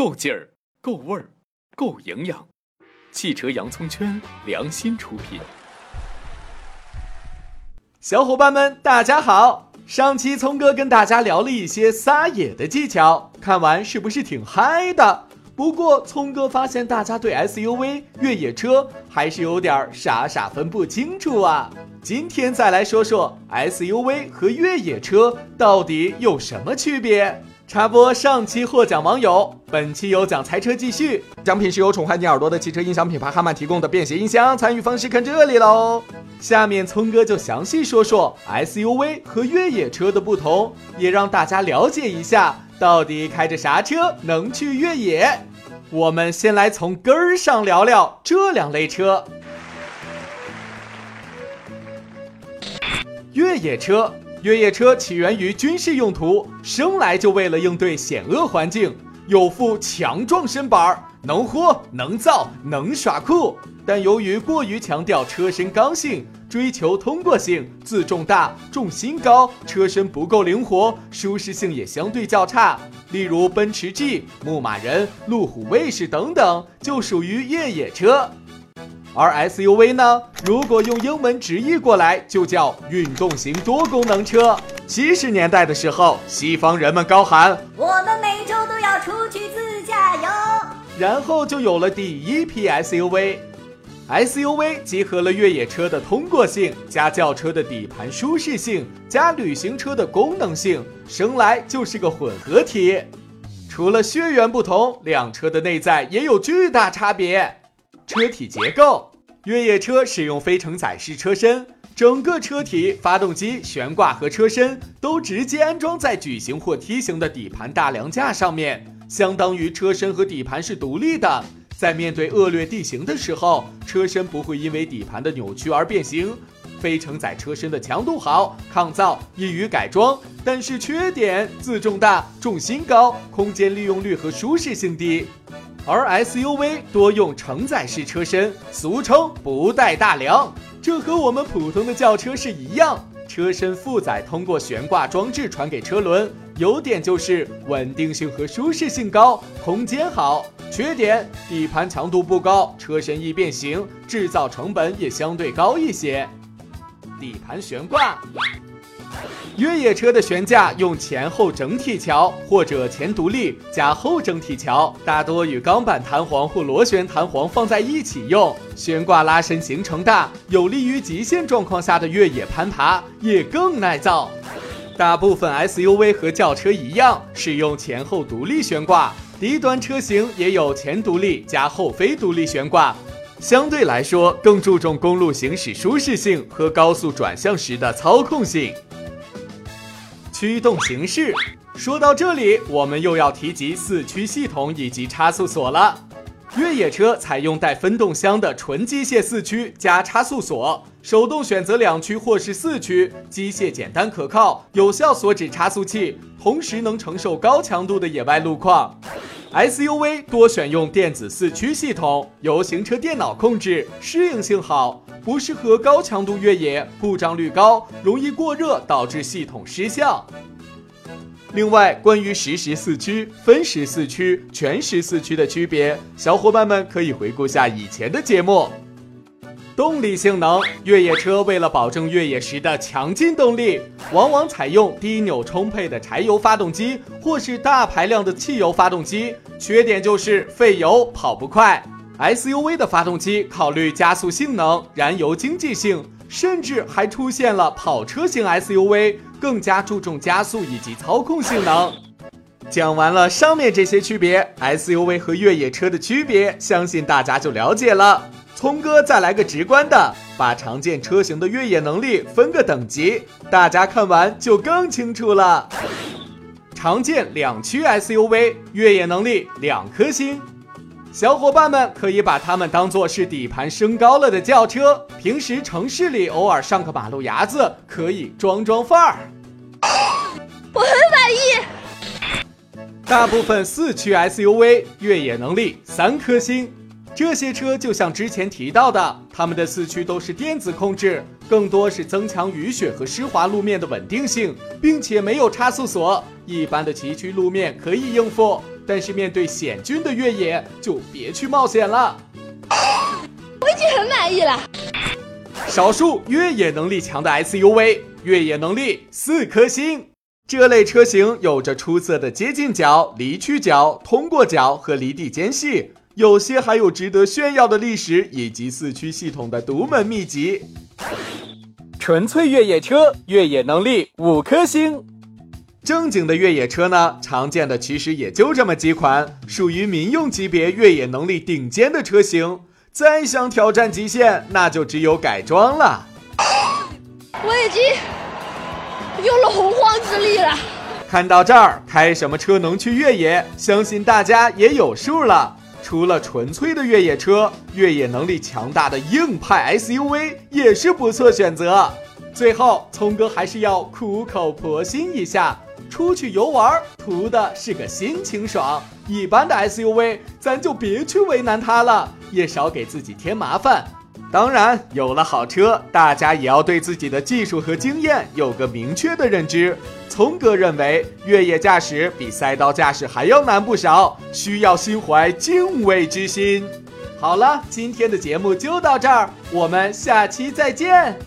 够劲儿，够味儿，够营养。汽车洋葱圈良心出品。小伙伴们，大家好！上期聪哥跟大家聊了一些撒野的技巧，看完是不是挺嗨的？不过聪哥发现大家对 SUV、越野车还是有点傻傻分不清楚啊。今天再来说说 SUV 和越野车到底有什么区别。插播上期获奖网友，本期有奖猜车继续，奖品是由宠坏你耳朵的汽车音响品牌哈曼提供的便携音箱，参与方式看这里喽。下面聪哥就详细说说 SUV 和越野车的不同，也让大家了解一下到底开着啥车能去越野。我们先来从根儿上聊聊这两类车。越野车。越野车起源于军事用途，生来就为了应对险恶环境，有副强壮身板，能豁能造能耍酷。但由于过于强调车身刚性，追求通过性，自重大，重心高，车身不够灵活，舒适性也相对较差。例如奔驰 G、牧马人、路虎卫士等等，就属于越野车。而 SUV 呢？如果用英文直译过来，就叫运动型多功能车。七十年代的时候，西方人们高喊：“我们每周都要出去自驾游。”然后就有了第一批 SUV。SUV 集合了越野车的通过性，加轿车的底盘舒适性，加旅行车的功能性，生来就是个混合体。除了血缘不同，两车的内在也有巨大差别。车体结构，越野车使用非承载式车身，整个车体、发动机、悬挂和车身都直接安装在矩形或梯形的底盘大梁架上面，相当于车身和底盘是独立的。在面对恶劣地形的时候，车身不会因为底盘的扭曲而变形。非承载车身的强度好、抗造、易于改装，但是缺点自重大、重心高、空间利用率和舒适性低。而 SUV 多用承载式车身，俗称不带大梁，这和我们普通的轿车是一样。车身负载通过悬挂装置传给车轮，优点就是稳定性和舒适性高，空间好。缺点底盘强度不高，车身易变形，制造成本也相对高一些。底盘悬挂。越野车的悬架用前后整体桥或者前独立加后整体桥，大多与钢板弹簧或螺旋弹簧放在一起用，悬挂拉伸行程大，有利于极限状况下的越野攀爬，也更耐造。大部分 SUV 和轿车一样，使用前后独立悬挂，低端车型也有前独立加后非独立悬挂，相对来说更注重公路行驶舒适性和高速转向时的操控性。驱动形式，说到这里，我们又要提及四驱系统以及差速锁了。越野车采用带分动箱的纯机械四驱加差速锁，手动选择两驱或是四驱，机械简单可靠，有效锁止差速器，同时能承受高强度的野外路况。SUV 多选用电子四驱系统，由行车电脑控制，适应性好。不适合高强度越野，故障率高，容易过热导致系统失效。另外，关于实时四驱、分时四驱、全时四驱的区别，小伙伴们可以回顾下以前的节目。动力性能，越野车为了保证越野时的强劲动力，往往采用低扭充沛的柴油发动机或是大排量的汽油发动机，缺点就是费油、跑不快。SUV 的发动机考虑加速性能、燃油经济性，甚至还出现了跑车型 SUV，更加注重加速以及操控性能。讲完了上面这些区别，SUV 和越野车的区别，相信大家就了解了。聪哥再来个直观的，把常见车型的越野能力分个等级，大家看完就更清楚了。常见两驱 SUV 越野能力两颗星。小伙伴们可以把它们当做是底盘升高了的轿车，平时城市里偶尔上个马路牙子，可以装装范儿。我很满意。大部分四驱 SUV 越野能力三颗星，这些车就像之前提到的，它们的四驱都是电子控制，更多是增强雨雪和湿滑路面的稳定性，并且没有差速锁，一般的崎岖路面可以应付。但是面对险峻的越野，就别去冒险了。我已经很满意了。少数越野能力强的 SUV，越野能力四颗星。这类车型有着出色的接近角、离去角、通过角和离地间隙，有些还有值得炫耀的历史以及四驱系统的独门秘籍。纯粹越野车，越野能力五颗星。正经的越野车呢，常见的其实也就这么几款，属于民用级别越野能力顶尖的车型。再想挑战极限，那就只有改装了。我已经用了洪荒之力了。看到这儿，开什么车能去越野？相信大家也有数了。除了纯粹的越野车，越野能力强大的硬派 SUV 也是不错选择。最后，聪哥还是要苦口婆心一下。出去游玩，图的是个心情爽。一般的 SUV，咱就别去为难它了，也少给自己添麻烦。当然，有了好车，大家也要对自己的技术和经验有个明确的认知。聪哥认为，越野驾驶比赛道驾驶还要难不少，需要心怀敬畏之心。好了，今天的节目就到这儿，我们下期再见。